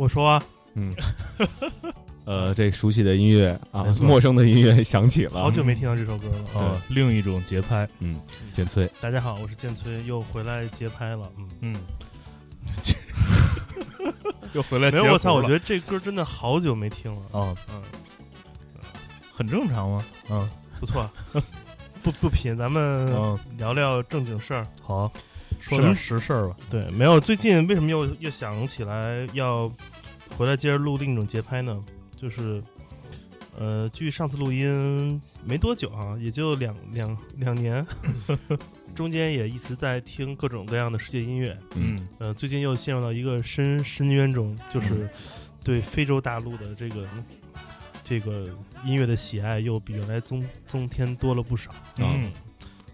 我说啊，嗯，呃，这熟悉的音乐啊陌生的音乐响起了。好久没听到这首歌了。啊，另一种节拍，嗯，剑崔，大家好，我是建崔，又回来节拍了。嗯，嗯，又回来没有，我操，我觉得得这歌真的好久没听了。哦，嗯，很正常嘛，嗯不错，不不贫，咱们嗯，聊聊正经事儿。好，说点实事儿吧，对，没有，最近为什么又又想起来要回来接着录另一种节拍呢？就是，呃，距上次录音没多久啊，也就两两两年，中间也一直在听各种各样的世界音乐。嗯，呃，最近又陷入到一个深深渊中，就是对非洲大陆的这个这个音乐的喜爱又比原来增增添多了不少。嗯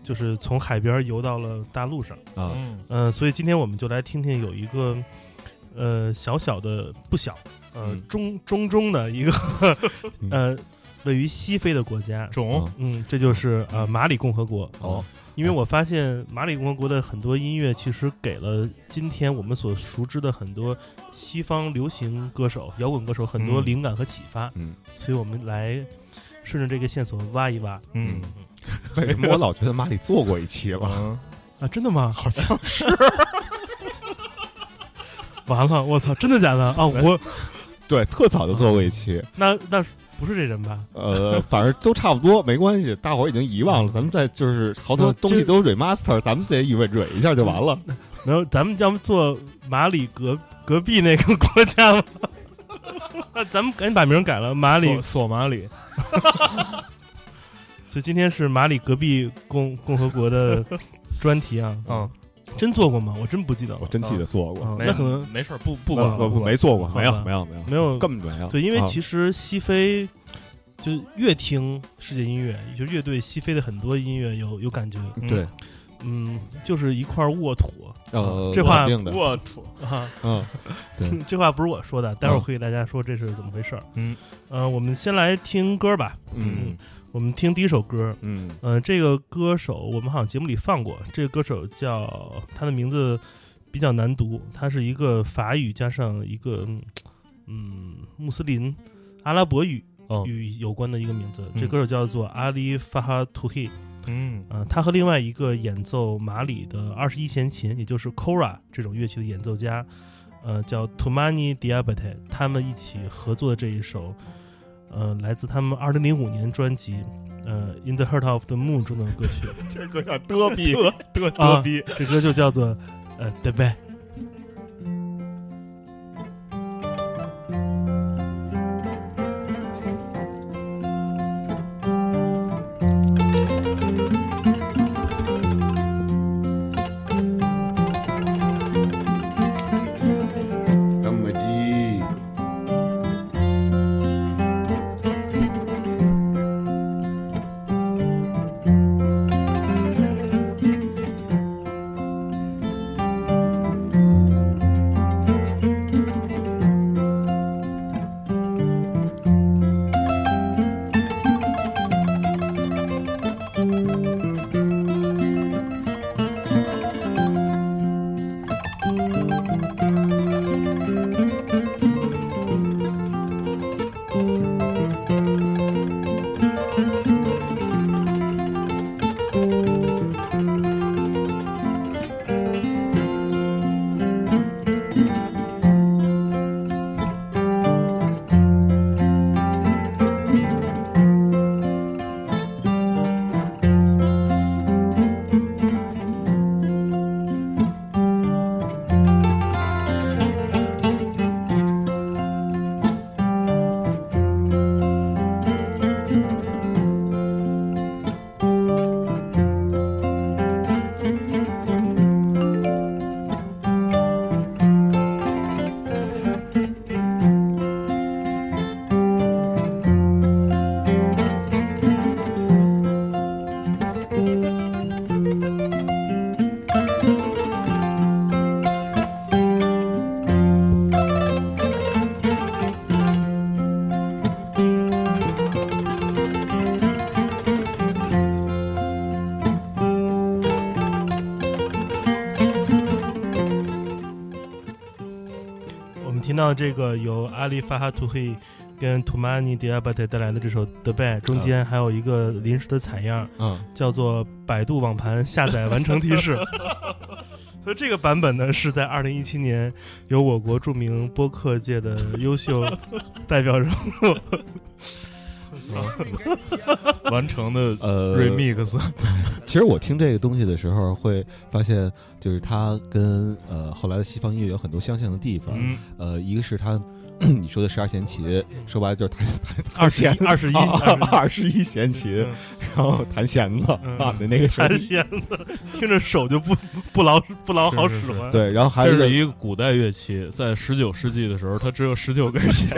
就是从海边游到了大陆上。啊，嗯呃，所以今天我们就来听听有一个呃小小的不小，呃、嗯中中中的一个 呃位于西非的国家。种嗯，这就是呃马里共和国。哦，因为我发现马里共和国的很多音乐其实给了今天我们所熟知的很多西方流行歌手、摇滚歌手很多嗯灵感和启发，嗯，所以我们来顺着这个线索挖一挖嗯为什么我老觉得马里做过一期了？嗯，啊！真的吗？好像是，完了，我操，真的假的啊？我 对，特早就做过一期，那那不是这人吧？呃，反正都差不多，没关系，大伙儿已经遗忘了。咱们再就是好多东西都 remaster，咱们再一蕊蕊一下就完了。然后咱们要不做马里隔隔壁那个国家吗？那咱们赶紧把名改了，马里索。索马里，所以今天是马里隔壁共共和国的专题啊。嗯，真做过吗？我真不记得了。我真记得做过，那可能没事儿，不不不管了不不，没做过，没有没有没有没有根本没有。对，因为啊其实西非就是越听世界音乐，就是越对西非的很多音乐有有感觉。嗯对，嗯，就是一块沃土。呃，这话沃土，啊。嗯，这话不是我说的，待会儿会给大家说这是怎么回事儿。嗯。呃，我们先来听歌吧。嗯。我们听第一首歌，嗯。呃，这个歌手我们好像节目里放过，这个歌手叫他的名字比较难读，他是一个法语加上一个嗯穆斯林阿拉伯语哦。语有关的一个名字。嗯。这歌手叫做阿里法哈图黑，嗯。呃，他和另外一个演奏马里的二十一弦琴，也就是 kora 这种乐器的演奏家，呃，叫 Tumani Diabate，他们一起合作的这一首，呃，来自他们二零零五年专辑呃《In the Heart of the Moon》中的歌曲。这歌叫嘚逼，嘚啊嘚逼，这歌就叫做呃 The b 到这个由阿里法哈图黑跟图马尼迪亚巴特带来的这首《The Band》，中间还有一个临时的采样，嗯。叫做百度网盘下载完成提示。所以这个版本呢，是在二零一七年由我国著名播客界的优秀代表人物 完成的呃 remix，其实我听这个东西的时候，会发现就是它跟呃后来的西方音乐有很多相像的地方。嗯，呃，一个是它 你说的十二弦琴，说白了就是弹弹二弦二十一 二十一弦琴，然后弹弦子嗯啊的那个声弹。弦子，听着手就不 不老不老好使唤。对，然后还是一个古代乐器，在十九世纪的时候，它只有十九根弦。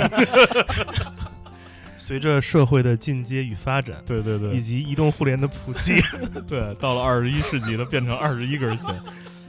随着社会的进阶与发展，对对对以及移动互联的普及，对，到了二十一世纪，它变成二十一根弦。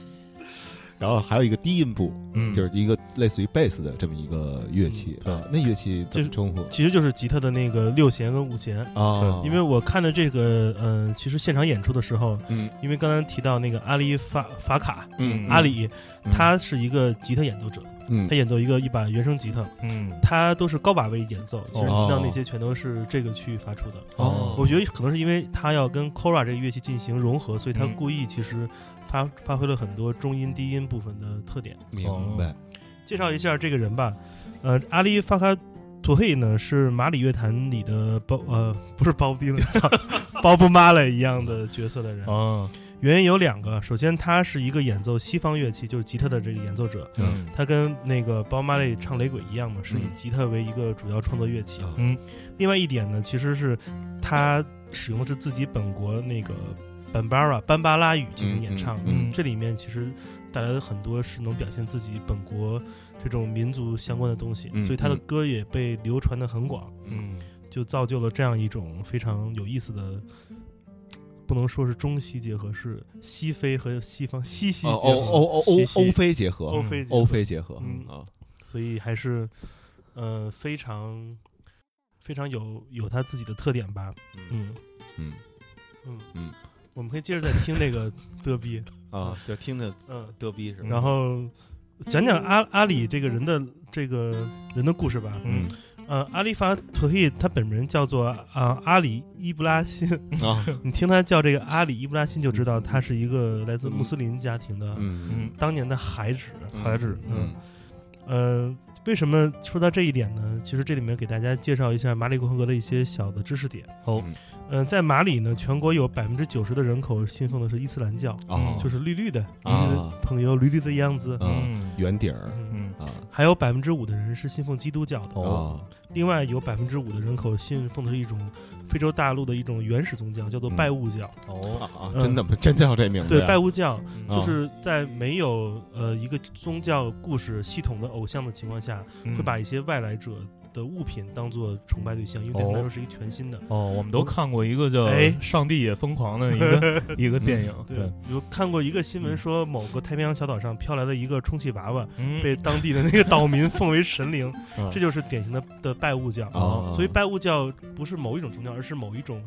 然后还有一个低音部，嗯就是一个类似于贝斯的这么一个乐器嗯啊。那乐器怎么称呼其实就是吉他的那个六弦跟五弦。啊？因为我看的这个，嗯、其实现场演出的时候，嗯因为刚刚提到那个阿里法法卡，嗯阿里，嗯他是一个吉他演奏者，嗯他演奏一个一把原声吉他，嗯，他都是高把位演奏，其实哦听到那些全都是这个区域发出的。哦我觉得可能是因为他要跟 Kora 这个乐器进行融合，所以他嗯故意其实发发挥了很多中音、低音部分的特点。明白。介绍一下这个人吧，呃，阿里法卡图黑呢是马里乐坛里的包呃不是包丁了，叫 包布马雷一样的角色的人。啊，原因有两个，首先他是一个演奏西方乐器，就是吉他的这个演奏者，嗯。他跟那个包马雷唱雷鬼一样嘛，是以嗯吉他为一个主要创作乐器。啊嗯。另外一点呢，其实是他使用的是自己本国那个班巴拉班巴拉语进行演唱，嗯嗯这里面其实带来的很多是能表现自己本国这种民族相关的东西，嗯所以他的嗯。歌也被流传的很广，嗯。就造就了这样一种非常有意思的。不能说是中西结合，是西非和西方西西结哦合，欧欧欧欧西西欧非结合，欧非结合欧非结合嗯啊，所以还是呃非常非常有有他自己的特点吧。嗯嗯嗯嗯我们可以接着再听那个 德比，啊，就听的嗯，德比是吧？然后讲讲阿阿里这个人的这个人的故事吧。嗯呃，阿里法图伊他本人叫做啊、阿里伊布拉辛，啊，你听他叫这个阿里伊布拉辛就知道他是一个来自穆斯林家庭的嗯嗯当年的孩子。孩子嗯呃，为什么说到这一点呢？其实这里面给大家介绍一下马里共和国的一些小的知识点。哦嗯呃，在马里呢，全国有百分之九十的人口信奉的是伊斯兰教，啊，就是绿绿的啊朋友绿绿的样子。啊嗯圆顶儿嗯，嗯啊。还有百分之五的人是信奉基督教的，哦。另外有百分之五的人口信奉的是一种非洲大陆的一种原始宗教，叫做嗯。拜物教。哦啊，嗯。真的真叫这名字对，拜物教嗯。就是在没有呃一个宗教故事系统的偶像的情况下，嗯。会把一些外来者的物品当做崇拜对象，因为对他们来说是一个全新的。哦，我们都看过一个叫哎《上帝也疯狂》的一个 一个电影，对，比如看过一个新闻说，某个太平洋小岛上飘来了一个充气娃娃，嗯，被当地的那个岛民奉为神灵，嗯这就是典型的的拜物教。啊，所以拜物教不是某一种宗教，而是某一种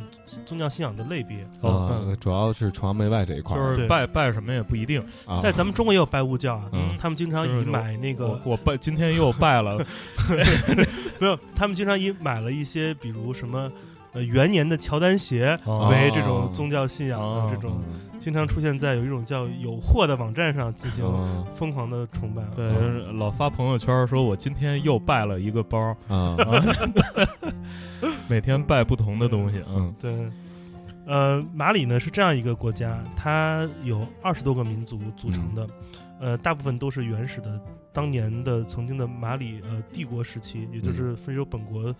宗教信仰的类别。哦啊，主要是崇洋媚外这一块儿就是拜拜什么也不一定。啊，在咱们中国也有拜物教啊，嗯他们经常以买那我个我拜今天又拜了，没有，他们经常以买了一些比如什么呃元年的乔丹鞋哦。为这种宗教信仰哦。的这种，嗯经常出现在有一种叫有货的网站上进行嗯疯狂的崇拜。对嗯，老发朋友圈说我今天又拜了一个包，啊。每天拜不同的东西，嗯。对，呃，马里呢是这样一个国家，它有二十多个民族组成的，呃，大部分都是原始的，当年的曾经的马里呃帝国时期，也就是非洲本国、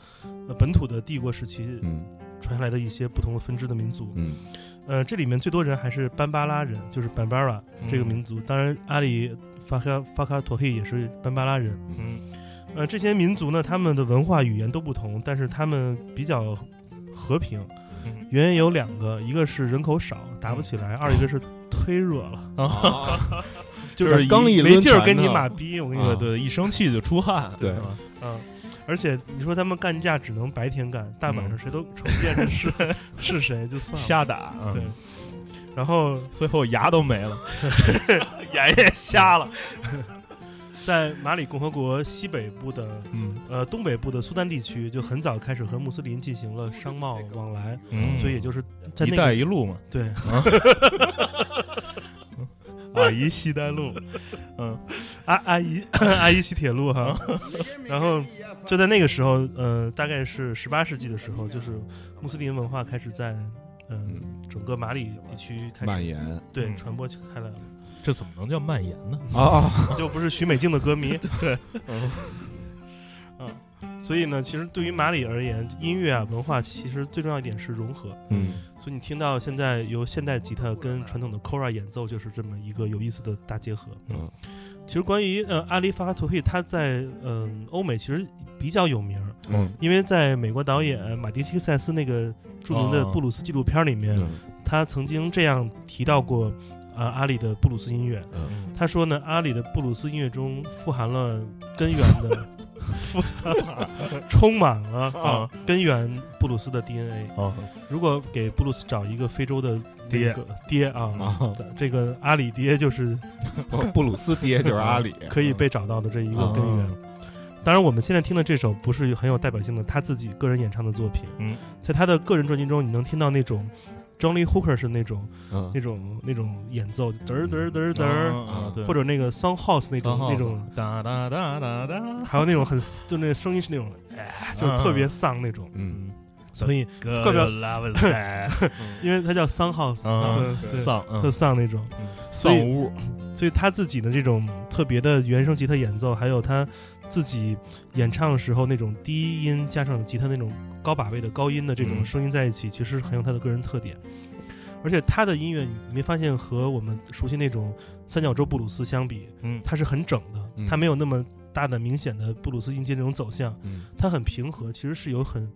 呃本土的帝国时期嗯。传下来的一些不同的分支的民族。嗯。呃，这里面最多人还是班巴拉人，就是班巴拉这个民族。当然，阿里法卡法卡托黑也是班巴拉人。嗯。呃，这些民族呢，他们的文化语言都不同，但是他们比较和平。嗯。原因有两个，一个是人口少打不起来，二一个是忒热了，啊，就是刚一没劲儿跟你马逼。我跟你啊说，对对，一生气就出汗，对吧嗯，而且你说他们干架只能白天干，大晚上嗯谁都瞅不见是是谁就算了。瞎打，嗯对，然后最后牙都没了，眼也瞎了。在马里共和国西北部的嗯呃东北部的苏丹地区，就很早开始和穆斯林进行了商贸往来，嗯所以也就是在一带那个一路嘛，对阿姨西带路，嗯阿阿姨阿姨西铁路哈，然后就在那个时候，呃，大概是十八世纪的时候，就是穆斯林文化开始在呃嗯整个马里地区开始蔓延嗯对传播开来了，这怎么能叫蔓延呢？啊，又不是许美静的歌迷，对，嗯。嗯，所以呢，其实对于马里而言，音乐啊文化其实最重要一点是融合，嗯所以你听到现在由现代吉他跟传统的 kora 演奏，就是这么一个有意思的大结合。嗯其实关于呃阿里法哈图嘿，他在嗯、欧美其实比较有名儿，嗯因为在美国导演马丁·西克塞斯那个著名的哦布鲁斯纪录片里面，嗯他曾经这样提到过啊、阿里的布鲁斯音乐。嗯嗯他说呢，阿里的布鲁斯音乐中富含了根源的，富 充满了啊。根源布鲁斯的 DNA。哦。如果给布鲁斯找一个非洲的那爹个爹。啊啊，这个阿里爹就是布鲁斯爹就是阿里，可以被找到的这一个根源。当然，我们现在听的这首不是很有代表性的他自己个人演唱的作品，嗯在他的个人专辑中，你能听到那种 John Lee Hooker 是那种嗯。那种那种演奏，嘚儿嘚儿嘚儿嘚或者那个 Song House 那种那种，哒哒哒哒哒，还有那种很就那个声音是那种，哎，就是特别丧那种。嗯。所以怪怪不得了因为它叫 Song House，嗯。对对丧特丧那种。丧屋，所以他自己的这种特别的原声吉他演奏，还有他自己演唱的时候那种低音加上吉他那种高把位的高音的这种嗯。声音在一起，其实很有他的个人特点。而且他的音乐，你没发现和我们熟悉那种三角洲布鲁斯相比，嗯。它是很整的，嗯。它没有那么大的明显的布鲁斯音阶那种走向，嗯。它很平和，其实是有很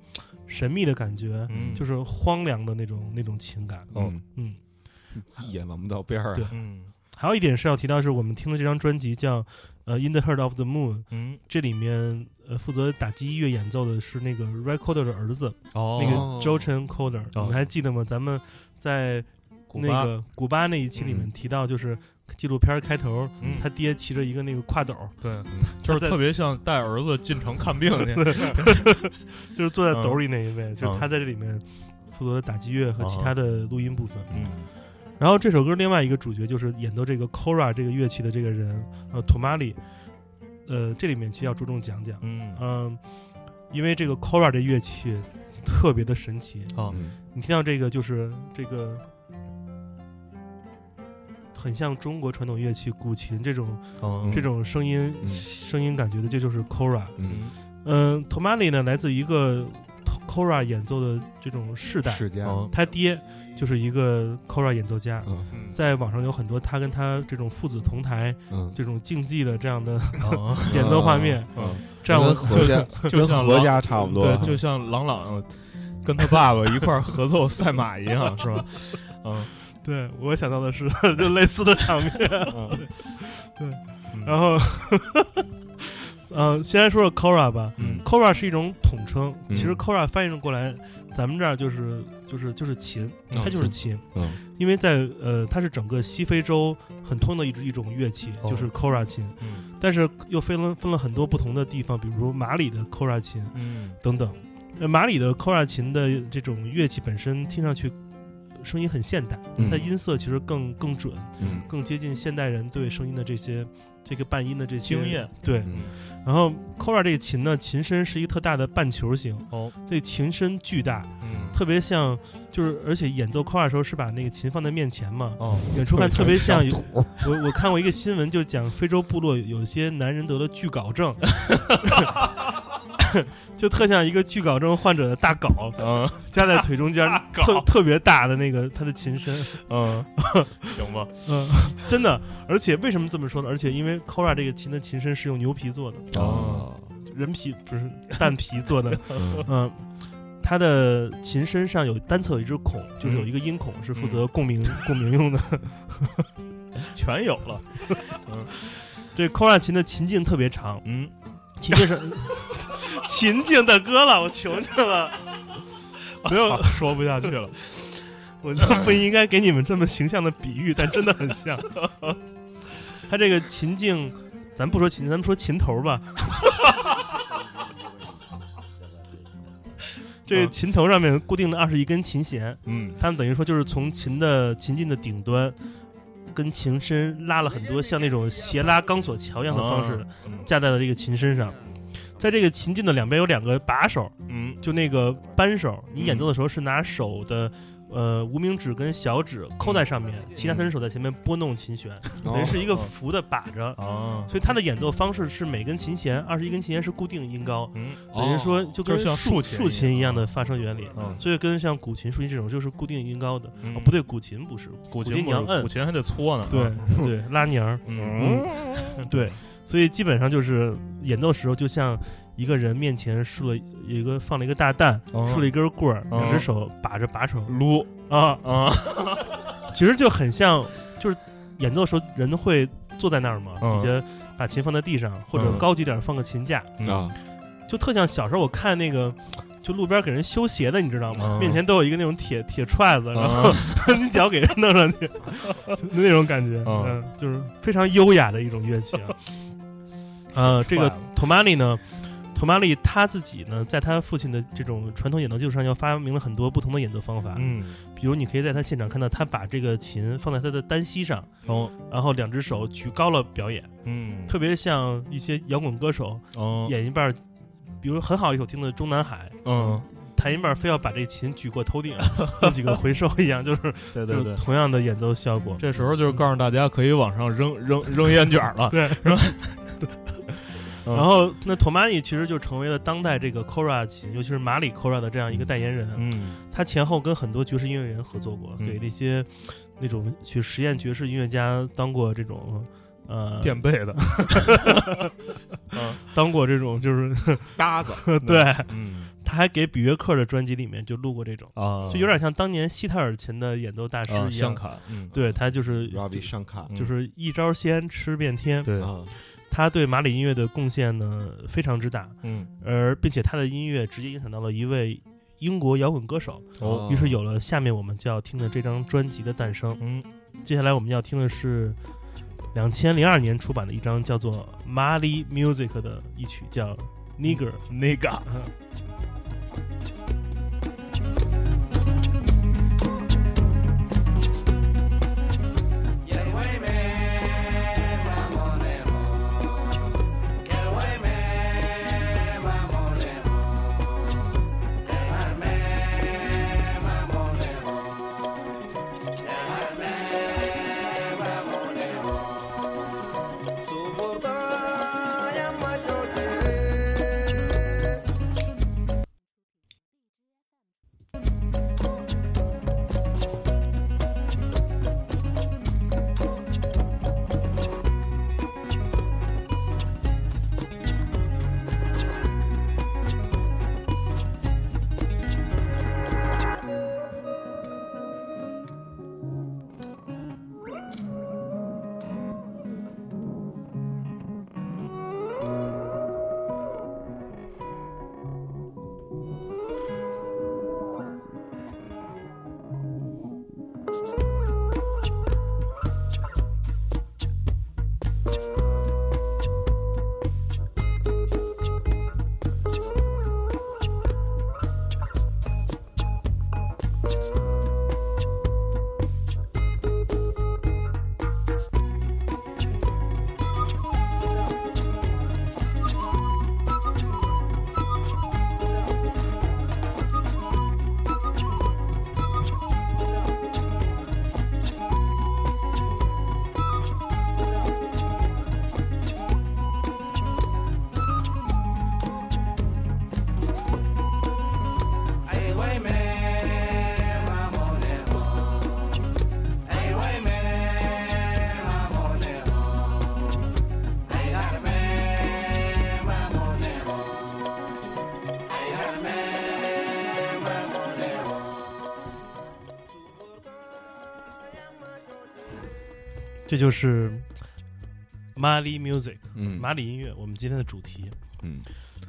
神秘的感觉，嗯。就是荒凉的那种那种情感。嗯，嗯，一眼望不到边儿啊，对。嗯还有一点是要提到，是我们听的这张专辑叫呃《In the Heart of the Moon》，嗯。这里面呃负责打击音乐演奏的是那个 Recorder 的儿子，哦。那个哦 Joe Chen Coder，、你们还记得吗？咱们在那个古巴。那一期里面嗯提到，就是纪录片开头，嗯。他爹骑着一个那个挎斗，对，嗯就是特别像带儿子进城看病去，就是坐在斗里那一位，就是嗯。他在这里面负责打击乐和其他的录音部分。嗯然后这首歌另外一个主角就是演奏这个 kora 这个乐器的这个人，呃，土马里，呃，这里面其实要着重讲讲，嗯嗯，因为这个 kora 这乐器特别的神奇，啊嗯你听到这个就是这个。很像中国传统乐器古琴这种、嗯这种声音、嗯声音感觉的，这就是 kora。嗯，嗯 t o m a l i 呢来自于一个 kora 演奏的这种世代，世家，哦他爹就是一个 c o r a 演奏家，嗯。嗯在网上有很多他跟他这种父子同台嗯，这种竞技的这样的哦。演奏画面，嗯。这样我跟何家就跟何像狼家差不多，对，就像朗朗跟他爸爸一块儿合奏赛马一样，是吧？嗯。对我想到的是 就类似的场面，嗯。对，嗯。然后。呃，先来说说 Cora 吧。嗯。Kora 是一种统称，嗯。其实 Cora 翻译过来，咱们这儿就是就是就是琴，嗯它就是琴。嗯因为在呃，它是整个西非洲很通的一一种乐器，哦就是 kora 琴。嗯但是又分了分了很多不同的地方，比如说马里的 kora 琴嗯等等。呃，马里的 kora 琴的这种乐器本身听上去声音很现代，嗯它音色其实更更准，嗯更接近现代人对声音的这些这个半音的这些经验。对，嗯。然后 c o r a 这个琴呢，琴身是一个特大的半球形，哦。这琴身巨大，嗯。特别像，就是而且演奏 c o r a 的时候是把那个琴放在面前嘛，哦。远处看特别像有土，我我看过一个新闻，就讲非洲部落有些男人得了巨睾症，就特像一个巨睾症患者的大稿嗯夹在腿中间特特别大的那个他的琴身，嗯，行吗，嗯，真的。而且为什么这么说呢？而且因为 kora 这个琴的琴身是用牛皮做的，哦，人皮不是蛋皮做的，嗯嗯。它的琴身上有单侧有一只孔，就是有一个音孔，是负责共鸣 共鸣用的。全有了。嗯这 kora 琴的琴颈特别长，嗯，琴颈是琴颈大哥了，我求你了，不用说不下去了。我就不应该给你们这么形象的比喻，但真的很像。他这个琴颈咱不说琴，咱们说琴头吧。这个琴头上面固定的二十一根琴弦，嗯他们等于说就是从琴的琴颈的顶端，跟琴身拉了很多像那种斜拉钢索桥一样的方式，嗯架在了这个琴身上。在这个琴颈的两边有两个把手，嗯就那个扳手，你演嗯奏的时候是拿手的。呃，无名指跟小指扣在上面，其他三只手在前面拨弄琴弦，等于是一个哦。扶的把着。哦，所以它的演奏方式是每根琴弦二十一根琴弦是固定音高，嗯。等于说就跟像竖竖琴竖琴一一样样的发声原理。嗯。所以跟像古琴、竖琴这种就是固定音高的。嗯。哦，不对，古琴不是，古琴你要摁。古，琴还得搓呢，对啊对，拉弦儿，嗯。对。所以基本上就是演奏时候，就像一个人面前竖了一个放了一个大蛋，哦。竖了一根棍儿，哦。两只手把着把手。撸。啊，啊，其实就很像，就是演奏的时候人会坐在那儿嘛，嗯底下把琴放在地上，或者嗯高级点儿放个琴架，啊，就特像小时候我看那个，就路边给人修鞋的，你知道吗？嗯面前都有一个那种铁铁踹子，然啊后 你脚给人弄上去，就那种感觉，嗯嗯，就是非常优雅的一种乐器啊。呃，这个托马尼呢，托马里他自己呢，在他父亲的这种传统演奏基础上，又发明了很多不同的演奏方法。嗯比如，你可以在他现场看到，他把这个琴放在他的单膝上，哦然后两只手举高了表演，嗯特别像一些摇滚歌手哦演一半，比如很好一首听的《中南海》，嗯弹一半非要把这琴举过头顶，弄几个回收一样，就是 就是对对对。同样的演奏效果。这时候就是告诉大家可以往上扔扔扔烟卷了，对，是吧？嗯。然后那托马尼其实就成为了当代这个 Cora 琴，尤其是马里 Cora 的这样一个代言人。嗯。他前后跟很多爵士音乐人合作过，嗯。给那些那种去实验爵士音乐家当过这种呃垫背的，当过这种就是 搭子，对，嗯。他还给比约克的专辑里面就录过这种，啊，就有点像当年西特尔琴的演奏大师啊一样。对他就是就是一招鲜吃遍天。对，啊，他对马里音乐的贡献呢非常之大，嗯而并且他的音乐直接影响到了一位英国摇滚歌手，哦于是有了下面我们就要听的这张专辑的诞生。嗯接下来我们要听的是两千零二年出版的一张叫做《Mali Music》的一曲，叫《Nigger》。那这就是 Mali Music，嗯。马里音乐，我们今天的主题。嗯，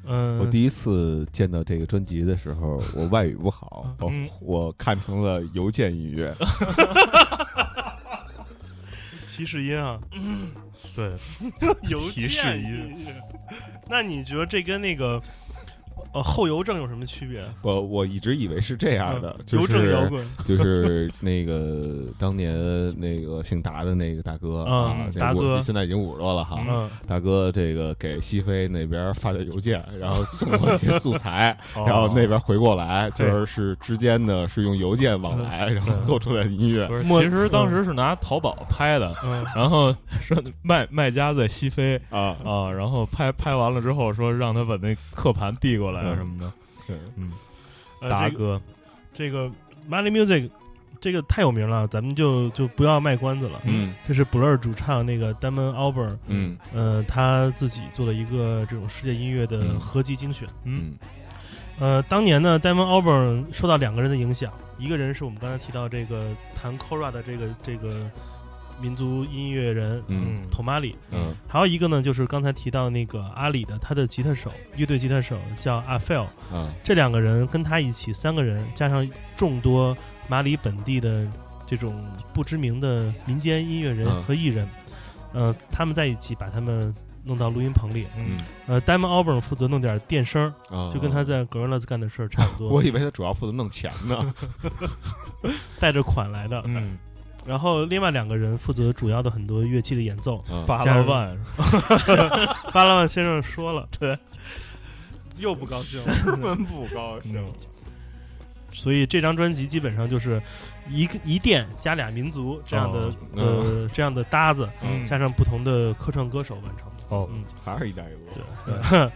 嗯，我第一次见到这个专辑的时候，我外语不好，我嗯。我看成了邮件音乐，提示音啊，对，邮提示件音。乐。那你觉得这跟那个呃后邮政有什么区别？我我一直以为是这样的，就邮政摇滚，就是那个当年那个姓达的那个大哥嗯啊，这达哥我现在已经五十多了哈。嗯，大哥，这个给西非那边发点邮件，然后送过一些素材，哦然后那边回过来，就是是之间的是用邮件往来，然后嗯做出来的音乐其实当时是拿淘宝拍的，嗯然后说卖卖家在西非啊，啊，然后拍拍完了之后说让他把那刻盘递过来啊嗯什么的，对。嗯，呃这个达哥，这个 Money Music 这个太有名了，咱们就就不要卖关子了。嗯。这是 Blur 主唱那个 Damon Albarn，嗯。呃，他自己做了一个这种世界音乐的嗯。合集精选。嗯。嗯。呃，当年呢，Damon Albarn 受到两个人的影响，一个人是我们刚才提到这个弹 Kora 的这个这个民族音乐人，嗯。托马里，嗯。还有一个呢，就是刚才提到那个阿里的他的吉他手，乐队吉他手叫阿菲尔。嗯。这两个人跟他一起，三个人加上众多马里本地的这种不知名的民间音乐人嗯。和艺人，呃，他们在一起把他们弄到录音棚里。嗯。呃，Damon Albarn 负责弄点电声就跟他在 Gorillaz 干的事儿差不多，我以为他主要负责弄钱呢。带着款来的。嗯，然后另外两个人负责主要的很多乐器的演奏。啊八加上拉万，巴拉万先生说了，对，又不高兴了。们不高兴嗯所以这张专辑基本上就是一个一店加俩民族这样的、哦呃这样的搭子，嗯加上不同的客串歌手完成的。哦嗯，还是一带一路。对。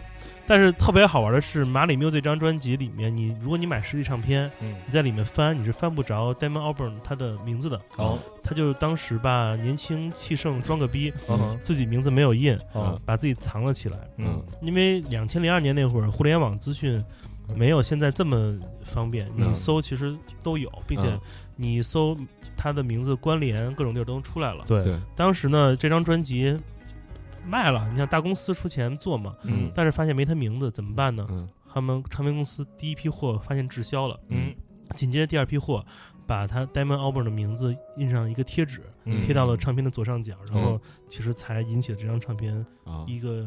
但是特别好玩的是，马里 Music 这张专辑里面，你如果你买实体唱片，嗯。你在里面翻，你是翻不着 Damon Albarn 他的名字的。哦。他就当时吧，年轻气盛，装个逼，嗯。自己名字没有印，哦把自己藏了起来。嗯。因为两千零二年那会儿，互联网资讯没有现在这么方便，你嗯搜其实都有，并且嗯。你搜他的名字关联，各种地儿都能出来了。对。对，当时呢，这张专辑卖了，你想大公司出钱做嘛，嗯。但是发现没他名字，怎么办呢？嗯。他们唱片公司第一批货发现滞销了，嗯。紧接着第二批货把他 Damon Albert 的名字印上一个贴纸，嗯。贴到了唱片的左上角，然后其实才引起了这张唱片啊。一个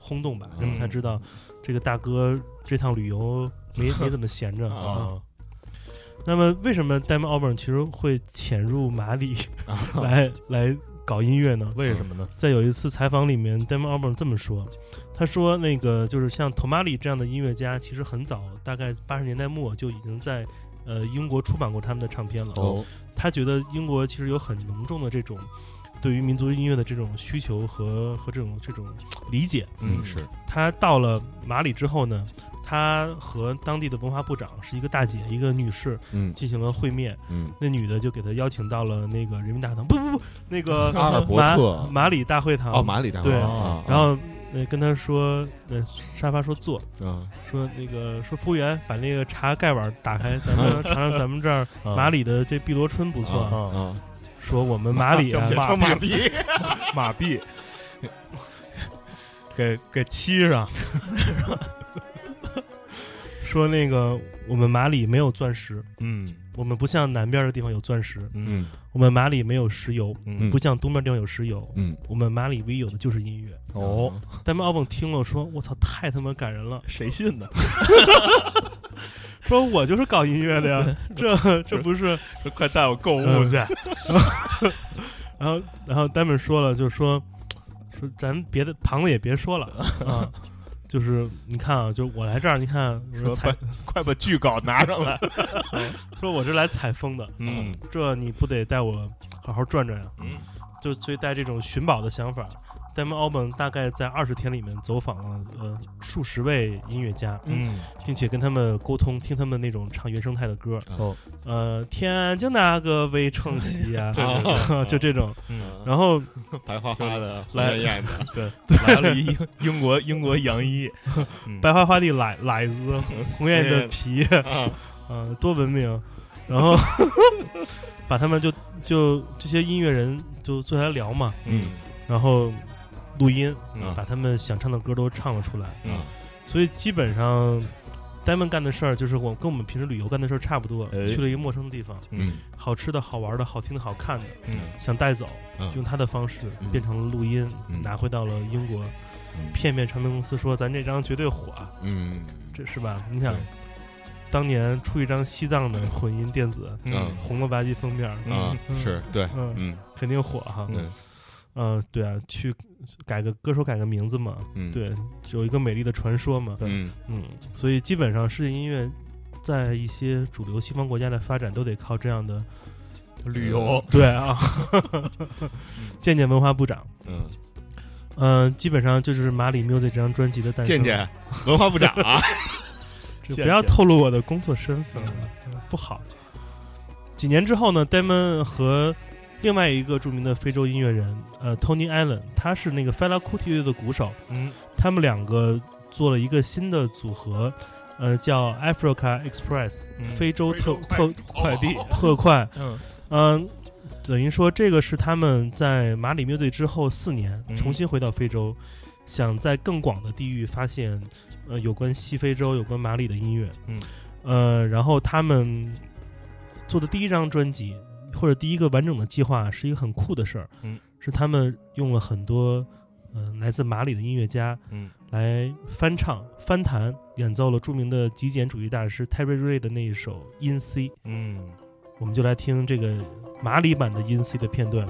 轰动吧，嗯。人们才知道这个大哥这趟旅游没 没怎么闲着啊。啊。那么为什么 Damon Albarn 其实会潜入马里啊。来来搞音乐呢？为什么呢？在有一次采访里面，Damon Albarn 这么说，他说那个就是像 Tomali 这样的音乐家，其实很早，大概八十年代末就已经在呃英国出版过他们的唱片了。哦他觉得英国其实有很浓重的这种对于民族音乐的这种需求和和这种这种理解。嗯是他到了马里之后呢，他和当地的文化部长是一个大姐，一个女士嗯。进行了会面。嗯。那女的就给他邀请到了那个人民大会堂，不不不，那个阿尔伯马特。马里大会堂。哦马里大会堂对啊，然后呃跟他说，呃沙发说坐，啊说那个说服务员把那个茶盖碗打开，咱们 尝尝咱们这儿马里的这碧螺春不错。啊啊说我们马里啊，简称马币，马币，给给漆上，说那个我们马里没有钻石，嗯。我们不像南边的地方有钻石，嗯。嗯我们马里没有石油，嗯。不像东边地方有石油，嗯。我们马里唯一有的就是音乐。哦，但们奥本听了说：“我操，太他妈感人了！谁信呢？说我就是搞音乐的呀，这这不是快带我购物去，然后，然后丹本说了，就说说咱别的旁的也别说了啊，就是你看啊，就我来这儿，你看我说快 快把剧稿拿上来，说我是来采风的，嗯这你不得带我好好转转呀？嗯就所以带这种寻宝的想法。丹本奥本大概在二十天里面走访了呃数十位音乐家，嗯。并且跟他们沟通，听他们那种唱原生态的歌，哦。呃，天就那个魏承熙呀，对对对。就这种。嗯，然后白花花的来红艳艳的。对，来了一英英国英国洋衣，嗯。白花花的奶奶子，红艳艳的皮，啊嗯，多文明。然后 把他们就就这些音乐人就坐下来聊嘛，嗯。然后录音，嗯。把他们想唱的歌都唱了出来。嗯。所以基本上 Diamond 干的事儿就是我跟我们平时旅游干的事儿差不多，哎。去了一个陌生的地方，嗯。好吃的好玩的好听的好看的，嗯。想带走，嗯。用他的方式嗯。变成了录音，嗯。拿回到了英国，嗯。片面唱片公司说咱这张绝对火。啊，嗯。这是吧？你想，当年出一张西藏的混音电子，嗯。红了吧唧封面，啊嗯是对。嗯嗯。肯定火哈。对嗯，对啊，去改个歌手改个名字嘛，嗯。对，有一个美丽的传说嘛，嗯。嗯，所以基本上世界音乐在一些主流西方国家的发展都得靠这样的，旅游。对啊，见见文化部长，嗯。嗯、基本上就是马里 music 这张专辑的诞生。见见文化部长啊，就不要透露我的工作身份，嗯不好。几年之后呢，Damon 和另外一个著名的非洲音乐人，呃，Tony Allen，他是那个 Fela Kuti 乐队的鼓手，嗯。他们两个做了一个新的组合，呃，叫 Africa Express，、非洲特特快递特快，嗯。嗯、等于说这个是他们在马里 music 之后四年嗯。重新回到非洲，想在更广的地域发现呃有关西非洲、有关马里的音乐。嗯，呃，然后他们做的第一张专辑或者第一个完整的计划是一个很酷的事儿。嗯，是他们用了很多呃来自马里的音乐家嗯来翻唱、翻弹、演奏了著名的极简主义大师 Terry Ray 的那一首《In C》。嗯。我们就来听这个马里版的 In C 的片段。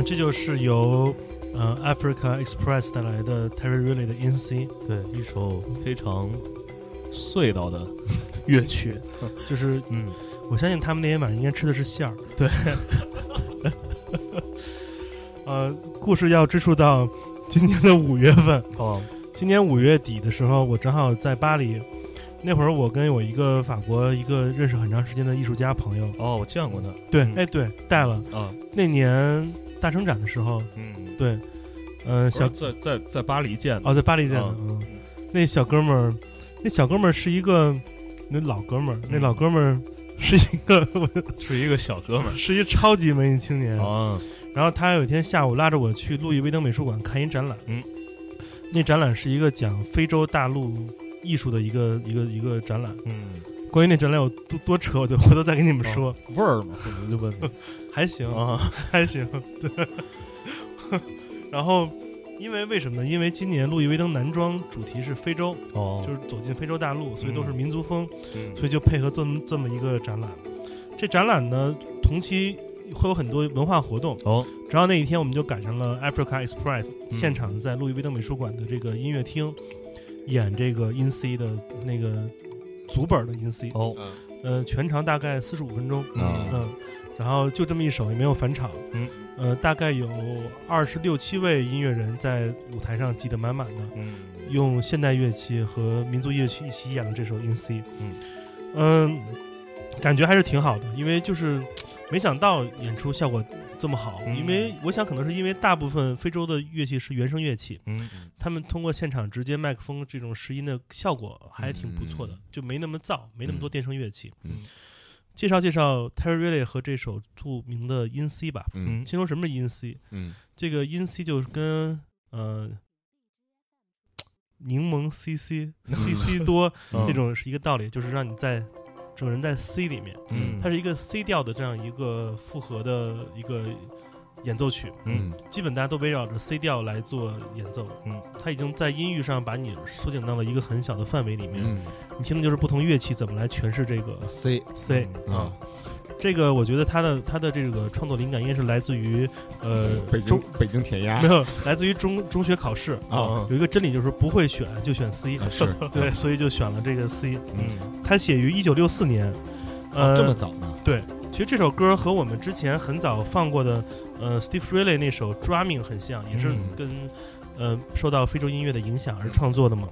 嗯，这就是由呃 Africa Express 带来的 Terry Riley 的 In C，对，一首非常隧道的乐曲。就是嗯，我相信他们那天晚上应该吃的是馅儿。对，呃，故事要追溯到今年的五月份。哦，今年五月底的时候，我正好在巴黎。那会儿我跟我一个法国一个认识很长时间的艺术家朋友，哦，我见过他。对，嗯哎，对，带了。啊，那年大生展的时候，嗯，对，嗯、小在在在巴黎见的，哦，在巴黎见的，啊嗯，那小哥们儿，那小哥们儿是一个那老哥们儿，那老哥们儿 是一个我 是一个小哥们儿。是一超级文艺青年。啊，然后他有一天下午拉着我去路易威登美术馆看一展览，嗯，那展览是一个讲非洲大陆艺术的一个一个一个展览。嗯，关于那展览有多多扯，我就回头再跟你们说。味儿嘛，可能就问你 还行，啊，还行，对。然后，因为为什么呢？因为今年路易威登男装主题是非洲，哦就是走进非洲大陆，所以都是民族风，嗯所以就配合这么这么一个展览。这展览呢，同期会有很多文化活动。哦，正好那一天我们就赶上了 Africa Express 现场在路易威登美术馆的这个音乐厅演这个 In C 的那个组本的 In C，哦，呃，全长大概四十五分钟，啊。嗯，然后就这么一首，也没有返场，嗯，呃，大概有二十六七位音乐人在舞台上挤得满满的，嗯。用现代乐器和民族乐器一起演了这首 In C，嗯。嗯，感觉还是挺好的，因为就是没想到演出效果这么好，嗯。因为我想可能是因为大部分非洲的乐器是原声乐器，嗯他们通过现场直接麦克风这种拾音的效果还挺不错的，嗯。就没那么燥，没那么多电声乐器。嗯。介绍介绍 Terry Riley 和这首著名的音 C 吧。嗯。先说什么是音 C？嗯。这个音 C 就是跟呃柠檬 CC CC 多嗯。这种是一个道理，就是让你在整个人在 C 里面，嗯。它是一个 C 调的这样一个复合的一个演奏曲，嗯。基本大家都围绕着 C 调来做演奏。嗯，它已经在音域上把你缩减到了一个很小的范围里面，嗯。你听的就是不同乐器怎么来诠释这个，C。C 嗯。啊。这个我觉得他的他的这个创作灵感应该是来自于呃北京中北京填鸭。没有来自于中中学考试。啊。有一个真理就是不会选就选 C，对，所以就选了这个 C。嗯。他写于一九六四年，呃，啊这么早呢？对其实这首歌和我们之前很早放过的呃 Steve Riley 那首 Drumming 很像，也是嗯。跟、呃受到非洲音乐的影响而创作的嘛。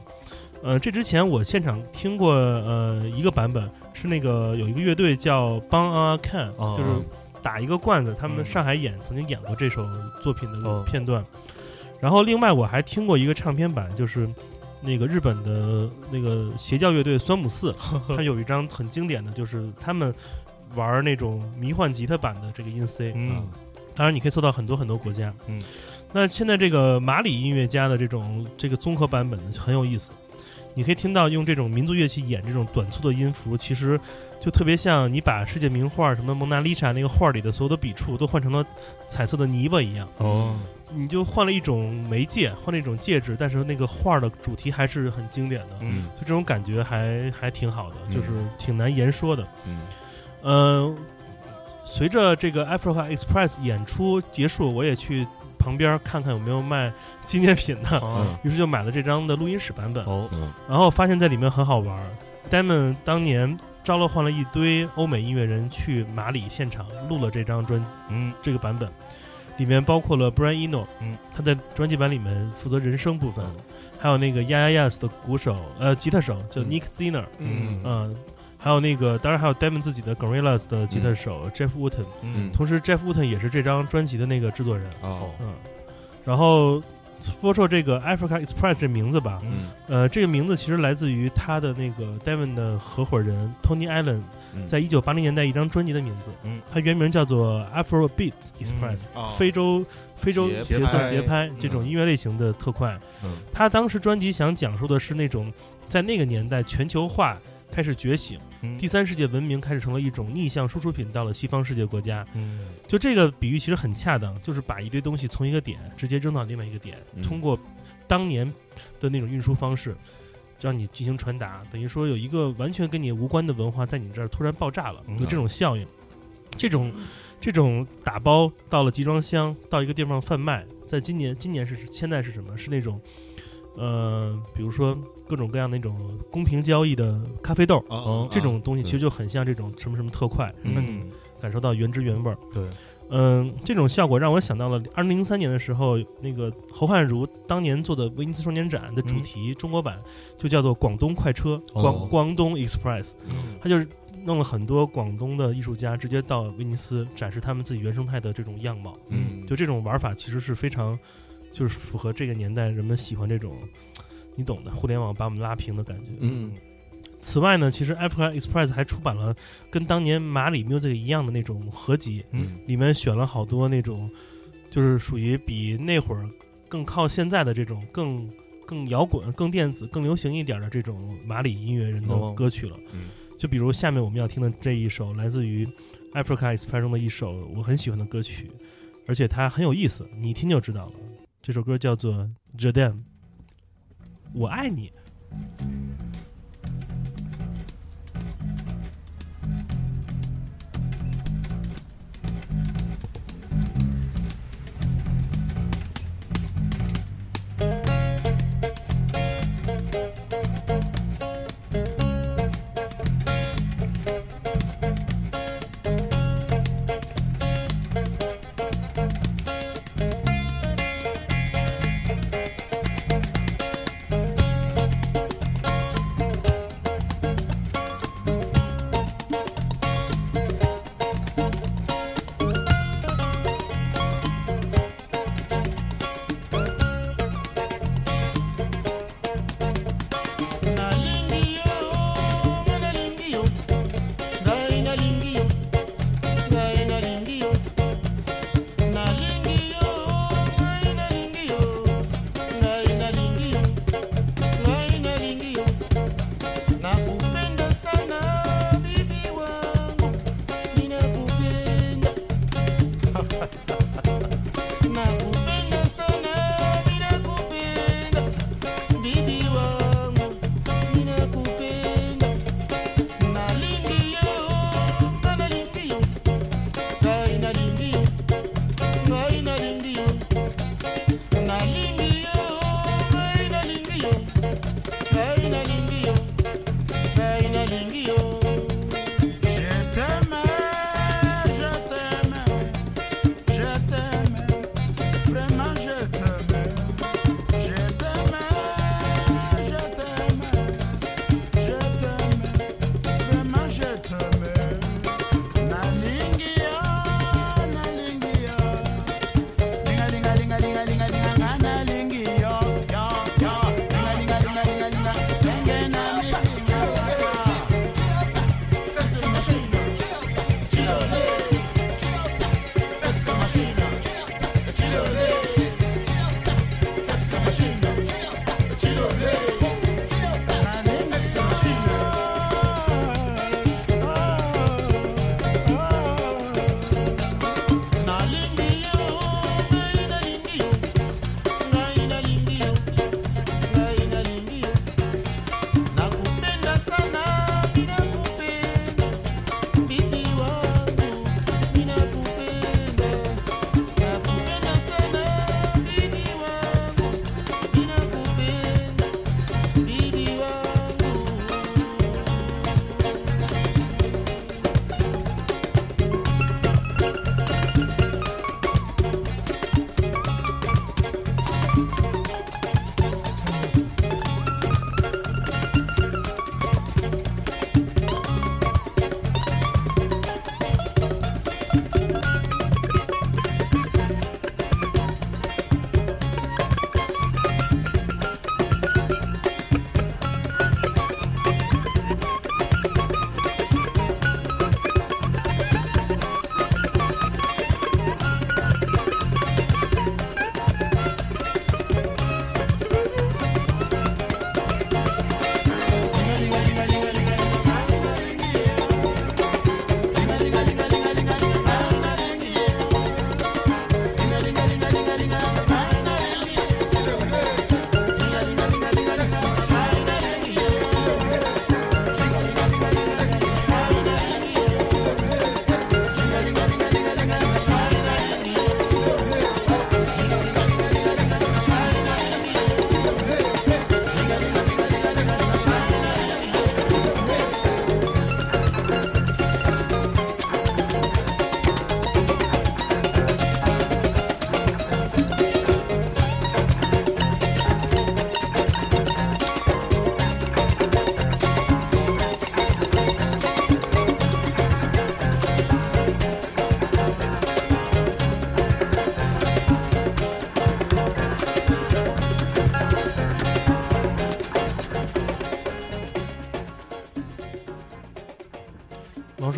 呃，这之前我现场听过呃一个版本，是那个有一个乐队叫 Bang a Can，、哦就是打一个罐子，他们嗯。上海演、曾经演过这首作品的哦。片段。然后另外我还听过一个唱片版，就是那个日本的那个邪教乐队酸姆四，它有一张很经典的，就是他们玩那种迷幻吉他版的这个音 C，嗯。当然你可以搜到很多很多国家。嗯，那现在这个马里音乐家的这种这个综合版本呢很有意思，你可以听到用这种民族乐器演这种短促的音符，其实就特别像你把世界名画什么蒙娜丽莎那个画里的所有的笔触都换成了彩色的泥巴一样。哦，你就换了一种媒介，换了一种介质，但是那个画的主题还是很经典的，嗯。就这种感觉还还挺好的，嗯。就是挺难言说的。嗯。呃、随着这个 Africa Express 演出结束，我也去旁边看看有没有卖纪念品的，哦于是就买了这张的录音室版本，哦。嗯。然后发现在里面很好玩儿。Diamond 当年招了换了一堆欧美音乐人去马里现场录了这张专嗯。这个版本，里面包括了 Brian Eno，嗯，他在专辑版里面负责人声部分，嗯。还有那个 Ya Ya Yes 的鼓手呃吉他手叫嗯。Nick Zinner，嗯。嗯、还有那个当然还有 Diamond 自己的 Gorillaz 的吉他手、Jeff Wooten，嗯。同时 Jeff Wooten 也是这张专辑的那个制作人，哦。嗯，然后说说这个 Africa Express 这名字吧，嗯。呃，这个名字其实来自于他的那个 Diamond 的合伙人 Tony Allen 嗯。在一九八零年代一张专辑的名字，嗯，它原名叫做 Afro Beat Express，、哦。非洲非洲节节奏节拍这种嗯音乐类型的特快。嗯。他当时专辑想讲述的是那种在那个年代全球化开始觉醒，嗯第三世界文明开始成了一种逆向输出品到了西方世界国家。嗯就这个比喻其实很恰当，就是把一堆东西从一个点直接扔到另外一个点，嗯通过当年的那种运输方式。让你进行传达，等于说有一个完全跟你无关的文化在你这儿突然爆炸了，嗯有这种效应。这种这种打包到了集装箱，到一个地方贩卖，在今年今年是现在是什么？是那种呃，比如说各种各样的那种公平交易的咖啡豆，哦这种东西其实就很像这种什么什么特快，让你嗯感受到原汁原味儿。对，嗯，这种效果让我想到了二零零三年的时候，那个侯汉儒当年做的威尼斯双年展的主题、中国版就叫做“广东快车”，哦。广广东 Express，嗯。他就是弄了很多广东的艺术家直接到威尼斯展示他们自己原生态的这种样貌。嗯。就这种玩法其实是非常就是符合这个年代人们喜欢这种，你懂的，互联网把我们拉平的感觉。嗯此外呢，其实 Africa Express 还出版了跟当年马里 Music 一样的那种合集，嗯里面选了好多那种，就是属于比那会儿更靠现在的这种更更摇滚、更电子、更流行一点的这种马里音乐人的哦歌曲了。嗯就比如下面我们要听的这一首，来自于 Africa Express 中的一首我很喜欢的歌曲，而且它很有意思，你一听就知道了。这首歌叫做《Je t'aime》，我爱你。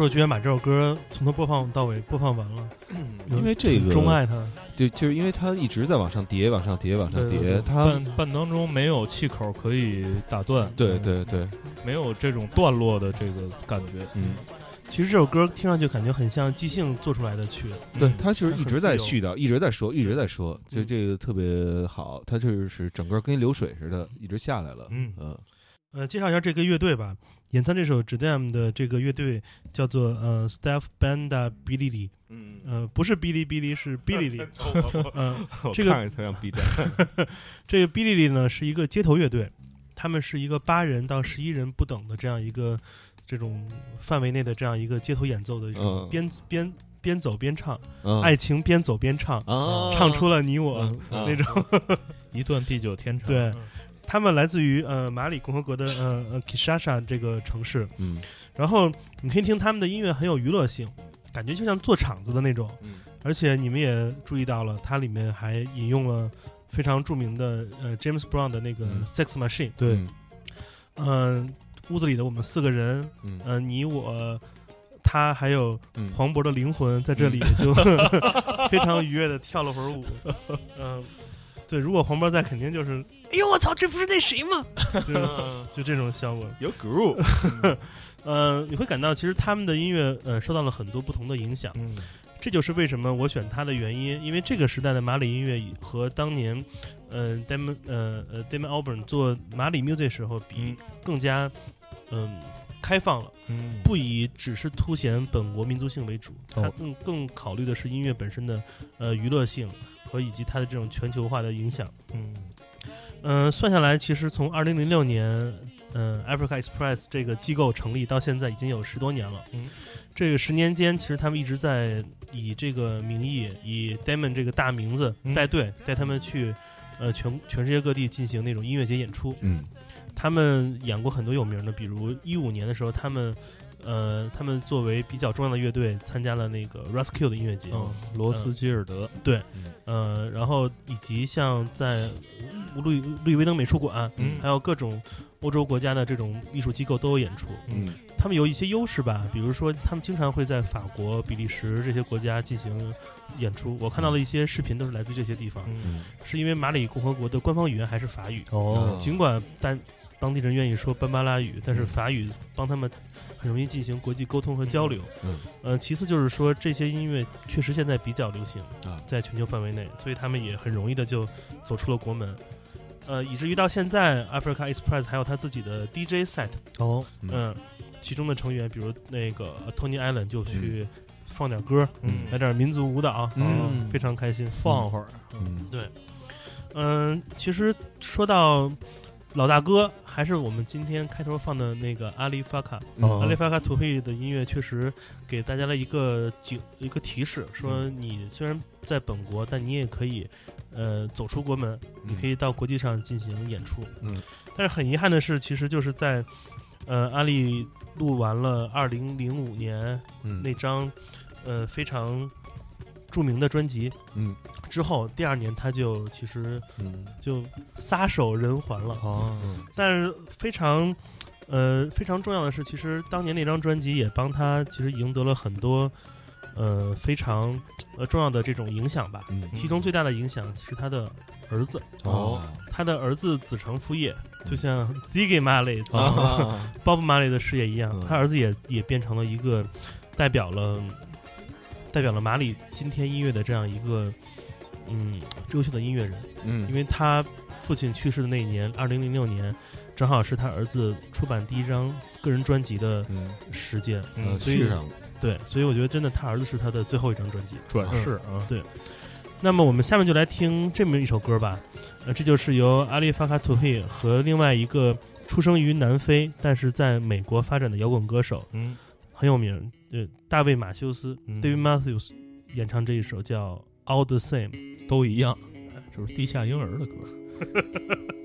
授居然把这首歌从头播放到尾播放完了，因为这个钟爱他，对就是因为它一直在往上叠，往上叠，往上叠，它半半当中没有气口可以打断，对对对，没有这种段落的这个感觉。嗯，其实这首歌听上去感觉很像即兴做出来的曲，对嗯，他就是一直在絮叨，一直在说，一直在说，就嗯这个特别好，他就是整个跟流水似的，一直下来了。嗯嗯呃，介绍一下这个乐队吧。演唱这首《d a m 的这个乐队叫做呃 Staff Banda Bilili，嗯，呃，不是哔哩哔哩，是哔哩哩。嗯，我这个他像 B 站。这个哔哩哩呢是一个街头乐队，他们是一个八人到十一人不等的这样一个这种范围内的这样一个街头演奏的这种嗯边边边走边唱，嗯爱情边走边唱，啊，唱出了你我那种。一段地久天长。对他们来自于呃马里共和国的呃呃 Kinshasa 这个城市，嗯。然后你可以听他们的音乐很有娱乐性，感觉就像做场子的那种。嗯。而且你们也注意到了，它里面还引用了非常著名的呃 James Brown 的那个嗯。Sex Machine。对。嗯。嗯、屋子里的我们四个人，嗯。呃，你我。他还有嗯。黄渤的灵魂在这里就 非常愉悦的跳了会儿舞，嗯、对，如果黄渤在，肯定就是，哎呦我操，这不是那谁吗？就是 就这种效果。有 groove。呃，你会感到其实他们的音乐呃受到了很多不同的影响，嗯这就是为什么我选他的原因。因为这个时代的马里音乐和当年，呃，Damon 呃呃 Damon Albarn 做马里 music 时候比更加嗯、开放了，嗯不以只是凸显本国民族性为主，它哦更更考虑的是音乐本身的呃娱乐性和以及它的这种全球化的影响。嗯嗯、算下来，其实从二零零六年，嗯、a f r i c a Express 这个机构成立到现在已经有十多年了。嗯，这个十年间，其实他们一直在以这个名义，以 Damon 这个大名字嗯带队，带他们去呃全全世界各地进行那种音乐节演出。嗯他们演过很多有名的，比如一五年的时候，他们呃他们作为比较重要的乐队参加了那个 Rescue 的音乐节。嗯，罗斯基尔德，呃，然后以及像在路易路易威登美术馆，嗯。还有各种欧洲国家的这种艺术机构都有演出。嗯。他们有一些优势吧，比如说他们经常会在法国、比利时这些国家进行演出。我看到的一些视频，都是来自这些地方，是因为马里共和国的官方语言还是法语，哦。尽管当当地人愿意说班巴拉语，但是嗯法语帮他们很容易进行国际沟通和交流。嗯呃，其次就是说这些音乐确实现在比较流行，啊在全球范围内，所以他们也很容易的就走出了国门。呃，以至于到现在，Africa Express 还有他自己的 DJ set，哦，嗯，其中的成员比如那个 Tony Allen 就去放点歌，嗯来点民族舞蹈，嗯非常开心。放会儿，嗯对嗯，其实说到老大哥，还是我们今天开头放的那个阿里法卡，哦。阿里法卡图黑的音乐确实给大家了一个警一个提示，说你虽然在本国，但你也可以呃走出国门，你可以到国际上进行演出。嗯，但是很遗憾的是，其实就是在呃阿里录完了二零零五年嗯。那张呃非常著名的专辑。嗯。之后，第二年他就其实嗯。就撒手人寰了。哦，嗯但是非常呃非常重要的是，其实当年那张专辑也帮他其实赢得了很多呃非常呃重要的这种影响吧。嗯。其中最大的影响是他的儿子，哦。他的儿子子承父业，就像 Ziggy Marley、啊 Bob Marley 的事业一样，嗯。他儿子也也变成了一个代表了代表了马里今天音乐的这样一个嗯优秀的音乐人。嗯因为他父亲去世的那一年，二零零六年，正好是他儿子出版第一张个人专辑的嗯时间。嗯所以续上了对，所以我觉得真的他儿子是他的最后一张专辑。转世啊，对那么我们下面就来听这么一首歌吧，呃，这就是由阿里法卡图黑和另外一个出生于南非但是在美国发展的摇滚歌手嗯很有名，呃，大卫马修斯嗯 （David Matthews） 演唱这一首叫《All the Same》。都一样，就是地下婴儿的歌？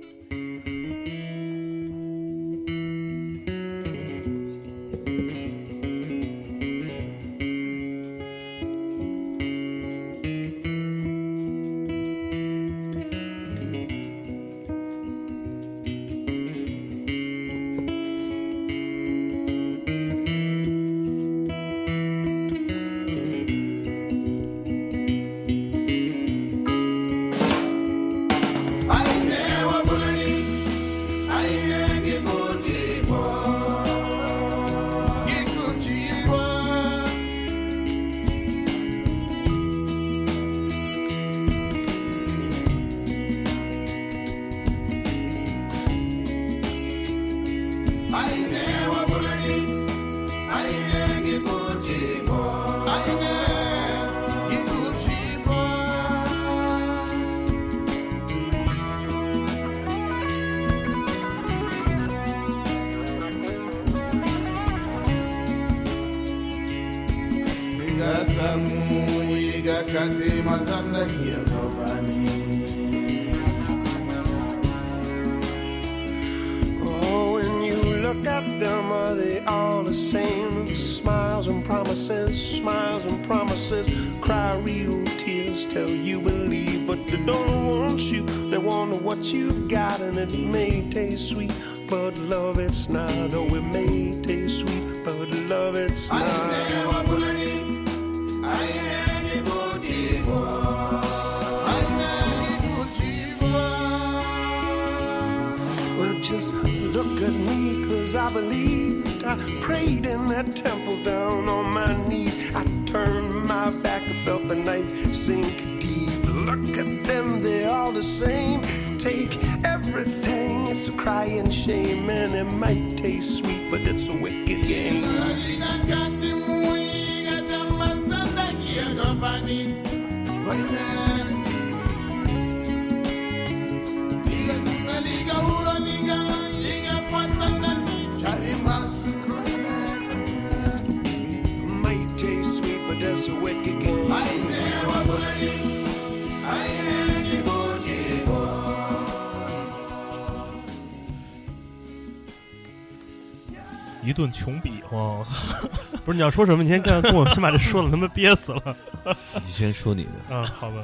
顿穷比划，不是你要说什么？你先跟跟我先把这说了，他妈憋死了。你先说你的，啊，好吧，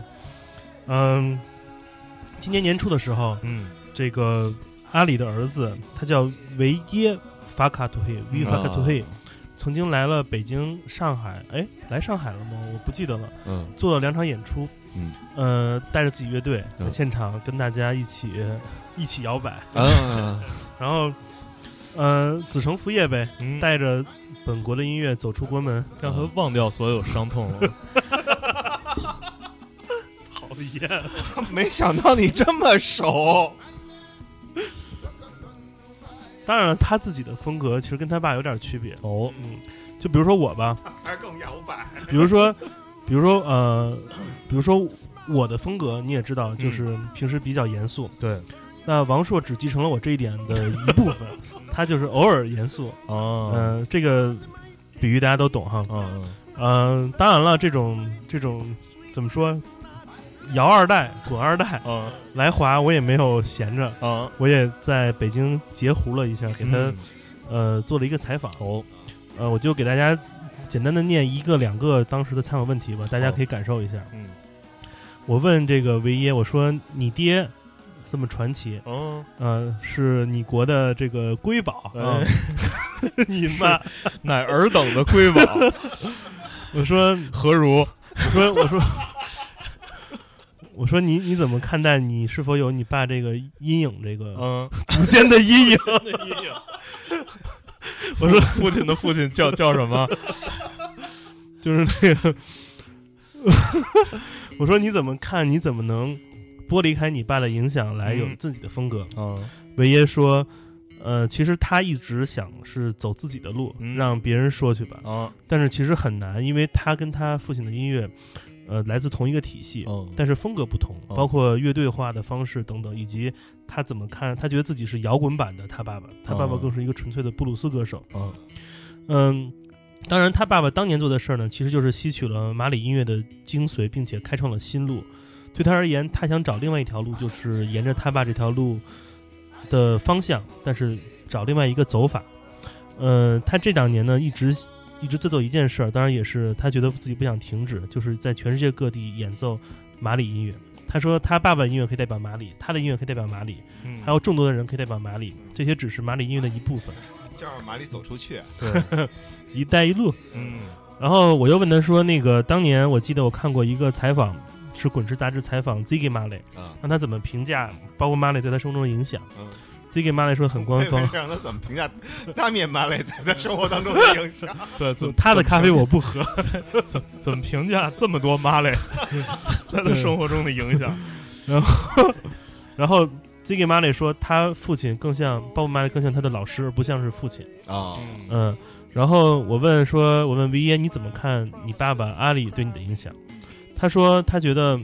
嗯，今年年初的时候，嗯这个阿里的儿子，他叫维耶法卡图黑，维法卡图黑，曾经来了北京、上海，哎，来上海了吗？我不记得了。嗯做了两场演出，嗯呃，带着自己乐队在嗯现场跟大家一起一起摇摆，啊，然后，呃，子承父业呗，嗯，带着本国的音乐走出国门，让他忘掉所有伤痛了。讨厌。没想到你这么熟，当然了，他自己的风格其实跟他爸有点区别。哦，嗯，就比如说我吧，还更摇摆，比如说，比如说呃，比如说我的风格你也知道，就是平时比较严肃。对，那王朔只继承了我这一点的一部分，他就是偶尔严肃。哦，嗯、这个比喻大家都懂哈。嗯嗯、当然了，这种这种怎么说，姚二代、滚二代嗯来华，我也没有闲着，嗯我也在北京截胡了一下，给他、嗯呃做了一个采访。哦，呃，我就给大家简单的念一个两个当时的采访问题吧，大家可以感受一下。嗯我问这个维耶，我说你爹这么传奇，哦，呃，是你国的这个瑰宝啊哎，你妈！乃尔等的瑰宝，我说何如？我说我说我说你你怎么看待你是否有你爸这个阴影这个嗯，祖先的阴影？阴影。我说父亲的父亲叫叫什么？就是那个，我说你怎么看？你怎么能剥离开你爸的影响来有嗯自己的风格？嗯维耶说，呃，其实他一直想是走自己的路，嗯让别人说去吧。啊但是其实很难，因为他跟他父亲的音乐，呃，来自同一个体系，嗯但是风格不同，哦包括乐队化的方式等等，以及他怎么看，他觉得自己是摇滚版的他爸爸，他爸爸哦更是一个纯粹的布鲁斯歌手。嗯嗯，当然，他爸爸当年做的事儿呢，其实就是吸取了马里音乐的精髓，并且开创了新路。对他而言，他想找另外一条路，就是沿着他爸这条路的方向，但是找另外一个走法。呃，他这两年呢，一直一直在做一件事儿，当然也是他觉得自己不想停止，就是在全世界各地演奏马里音乐。他说，他爸爸的音乐可以代表马里，他的音乐可以代表马里，嗯，还有众多的人可以代表马里，这些只是马里音乐的一部分。这样马里走出去，对，一带一路，嗯然后我又问他说：“那个当年我记得我看过一个采访，是《滚石》杂志采访 Ziggy Marley，啊，让他怎么评价，包括 Marley 在他生活中的影响。嗯，Ziggy Marley 说很官方，让他怎么评价大面马磊在他生活当中的影响？对，怎他的咖啡我不喝。怎怎么评价这么多马磊在他生活中的影响？然后然后 Ziggy Marley 说，他父亲更像包括 Marley，更像他的老师，而不像是父亲。啊，嗯，然后我问说，我问维耶你怎么看你爸爸阿里对你的影响？他说他觉得，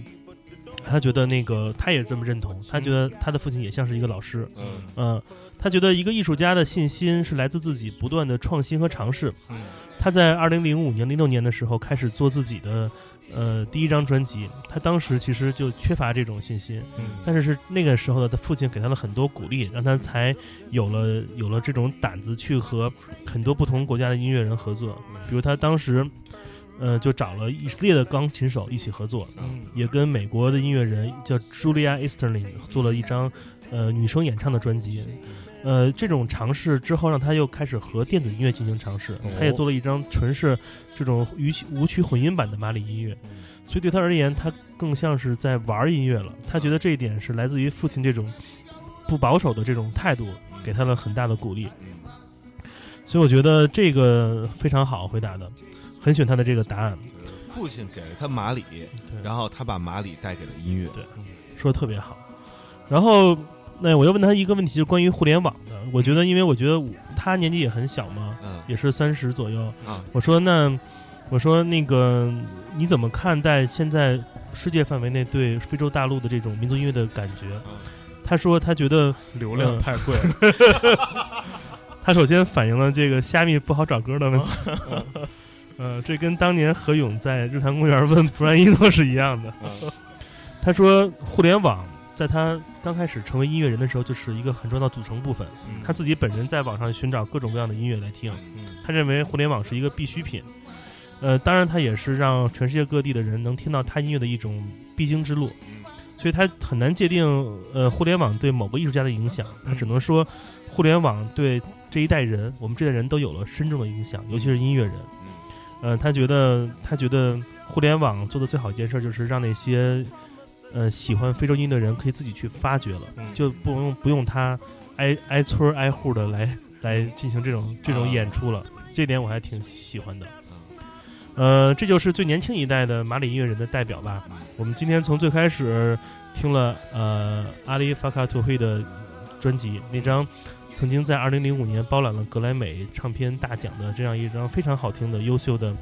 他觉得那个他也这么认同，他觉得他的父亲也像是一个老师。嗯嗯，他觉得一个艺术家的信心是来自自己不断的创新和尝试。嗯他在二零零五年、零六年的时候开始做自己的呃第一张专辑，他当时其实就缺乏这种信心，嗯但是是那个时候的他父亲给他了很多鼓励，让他才有了有了这种胆子去和很多不同国家的音乐人合作，比如他当时。呃，就找了以色列的钢琴手一起合作，嗯也跟美国的音乐人叫 Julia Easterling 做了一张呃女生演唱的专辑。呃，这种尝试之后，让他又开始和电子音乐进行尝试。他也做了一张纯是这种舞曲舞曲混音版的马里音乐，所以对他而言，他更像是在玩音乐了。他觉得这一点是来自于父亲这种不保守的这种态度，给他了很大的鼓励。所以我觉得这个非常好回答的，很喜欢他的这个答案，父亲给了他马里，然后他把马里带给了音乐。对说的特别好。然后，那我又问他一个问题，就是关于互联网的。我觉得，因为我觉得我他年纪也很小嘛，嗯也是三十左右。啊，我说那，我说那个你怎么看待现在世界范围内对非洲大陆的这种民族音乐的感觉？他说他觉得流量嗯太贵了，他首先反映了这个虾米不好找歌的问题。呃，这跟当年何勇在日坛公园问布兰伊诺是一样的。他说，互联网在他刚开始成为音乐人的时候，就是一个很重要的组成部分。他自己本人在网上寻找各种各样的音乐来听，他认为互联网是一个必需品。呃，当然，他也是让全世界各地的人能听到他音乐的一种必经之路。所以他很难界定呃互联网对某个艺术家的影响，他只能说互联网对这一代人，我们这代人都有了深重的影响，尤其是音乐人。呃，他觉得他觉得互联网做的最好一件事就是让那些呃喜欢非洲音的人可以自己去发掘了，嗯就不用不用他挨挨村挨户的来来进行这种这种演出了，这点我还挺喜欢的。呃，这就是最年轻一代的马里音乐人的代表吧。我们今天从最开始听了呃阿里法卡图会的专辑，那张曾经在二零零五年包揽了格莱美唱片大奖的这样一张非常好听的优秀的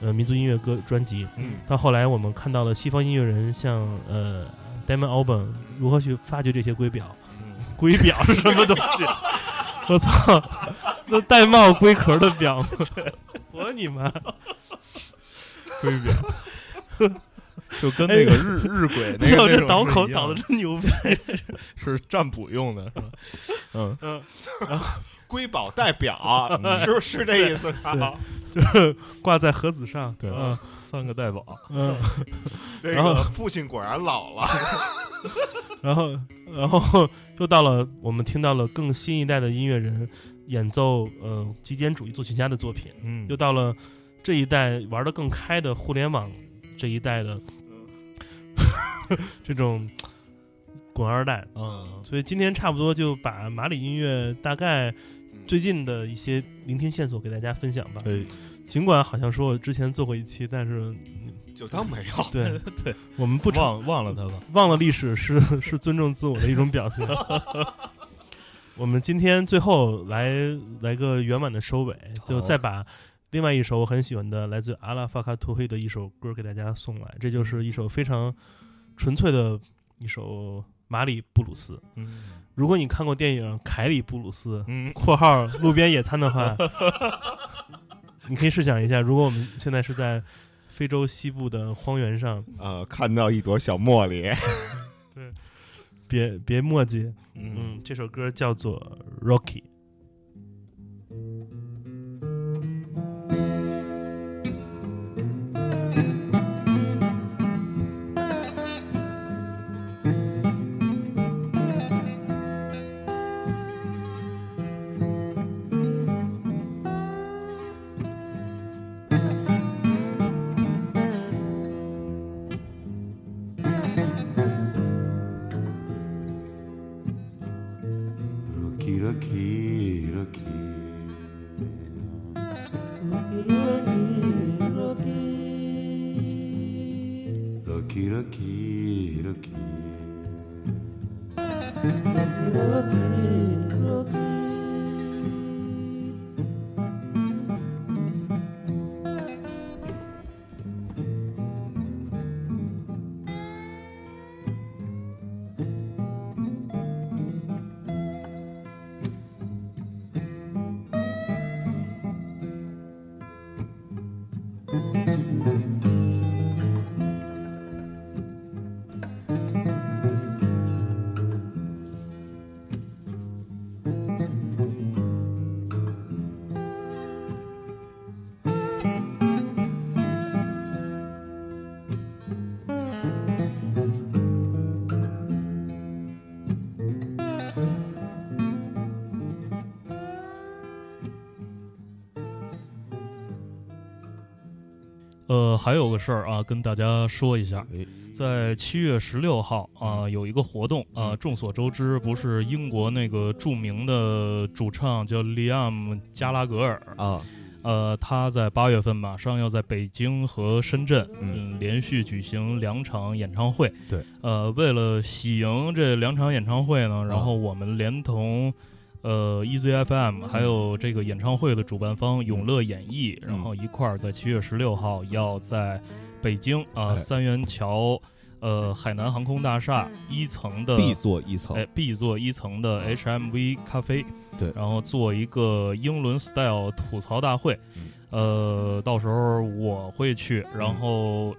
呃民族音乐歌专辑。嗯到后来我们看到了西方音乐人像呃 Damon Albarn 如何去发掘这些龟表，嗯龟表是什么东西？我操，这带帽龟壳的表，我你妈！龟表，就跟那个日日晷 那个那种我这倒口倒的真牛逼。是占卜用的，是吧？嗯，嗯，然后 瑰宝代表，是不是这意思啊？就是挂在盒子上。对嗯三个代宝，嗯，这然后个父亲果然老了。然后然后又到了我们听到了更新一代的音乐人演奏呃极简主义作曲家的作品，嗯又到了这一代玩的更开的互联网这一代的 这种滚二代。嗯所以今天差不多就把马里音乐大概最近的一些聆听线索给大家分享吧。对，尽管好像说我之前做过一期，但是就当没有。对对，我们不承忘忘了他吧，忘了历史是 是尊重自我的一种表现。我们今天最后来来个圆满的收尾，就再把另外一首我很喜欢的来自阿拉法卡图黑的一首歌给大家送来。这就是一首非常纯粹的一首马里布鲁斯。嗯如果你看过电影《凯里布鲁斯》嗯（括号路边野餐）的话，你可以试想一下，如果我们现在是在非洲西部的荒原上，呃，看到一朵小茉莉，对别别墨迹，嗯嗯，这首歌叫做《Rocky》。Rocky, 还有个事儿啊，跟大家说一下，哎。在七月十六号啊、有一个活动啊、众所周知，不是英国那个著名的主唱叫利安姆·加拉格尔。啊，呃，他在八月份马上要在北京和深圳，嗯。嗯，连续举行两场演唱会。对，呃，为了喜迎这两场演唱会呢，然后我们连同。呃，EZFM 还有这个演唱会的主办方永乐演艺，然后一块儿在七月十六号要在北京啊、哎三元桥呃海南航空大厦一层的 B 座一层。哎 B 座一层的 HMV 咖啡，对。然后做一个英伦 style 吐槽大会，嗯。呃，到时候我会去，然后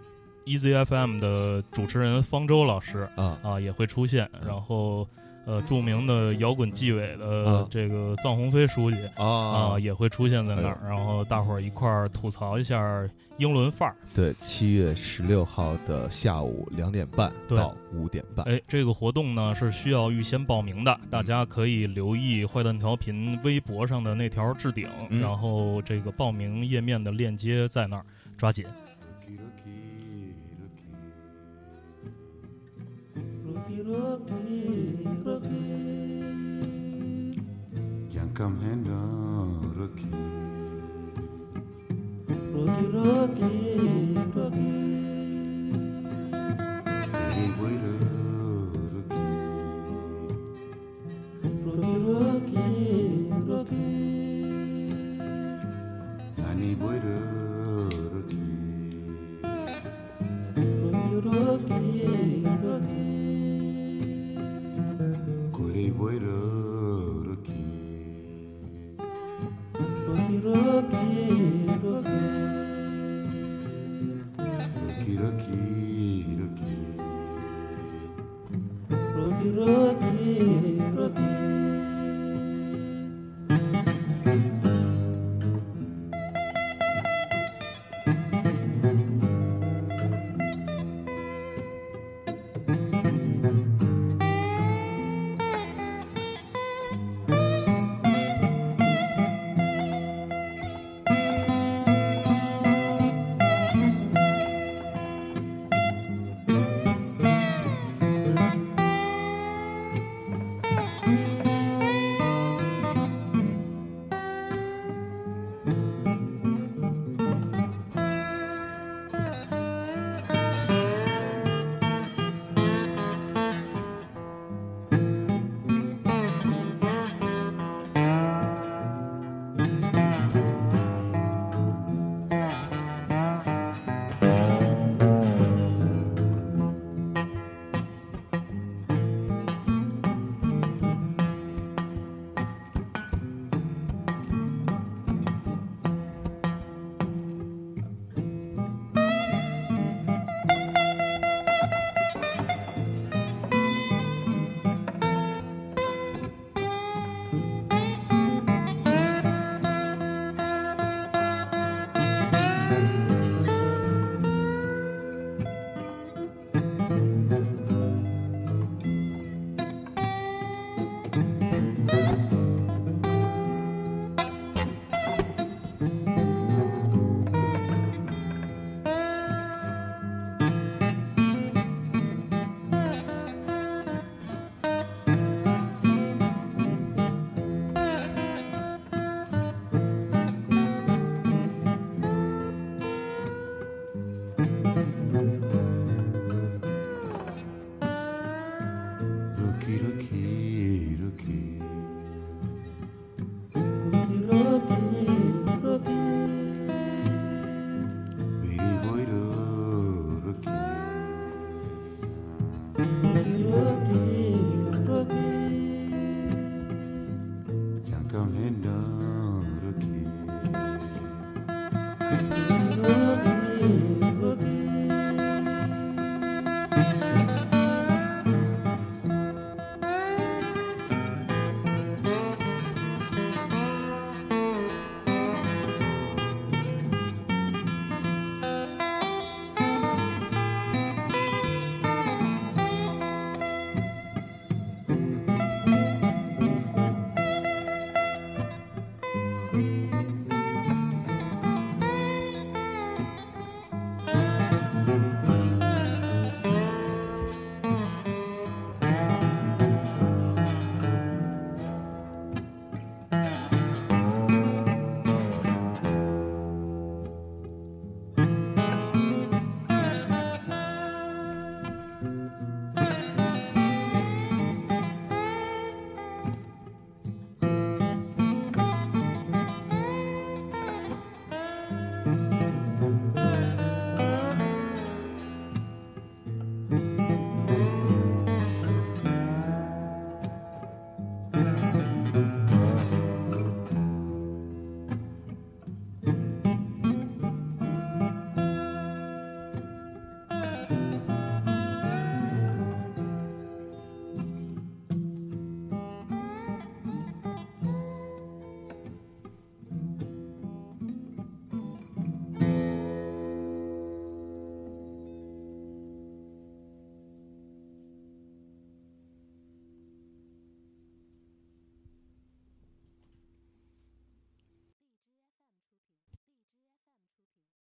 EZFM 的主持人方舟老师啊。啊也会出现，然后呃著名的摇滚纪委的啊。这个臧鸿飞书记啊。啊，也会出现在那儿，哎。然后大伙儿一块儿吐槽一下英伦范儿。对，七月十六号的下午两点半到五点半，哎，这个活动呢是需要预先报名的，嗯。大家可以留意坏蛋调频微博上的那条置顶，嗯。然后这个报名页面的链接在那儿，抓紧。come hand down, uh, Rocky. Rocky, Rocky, Rocky. Hey, waiter, Rocky. Rocky, Rocky, Rocky. Honey, waiter, Rocky. Rocky, Rocky, Rocky. Rocky, rocky, rocky.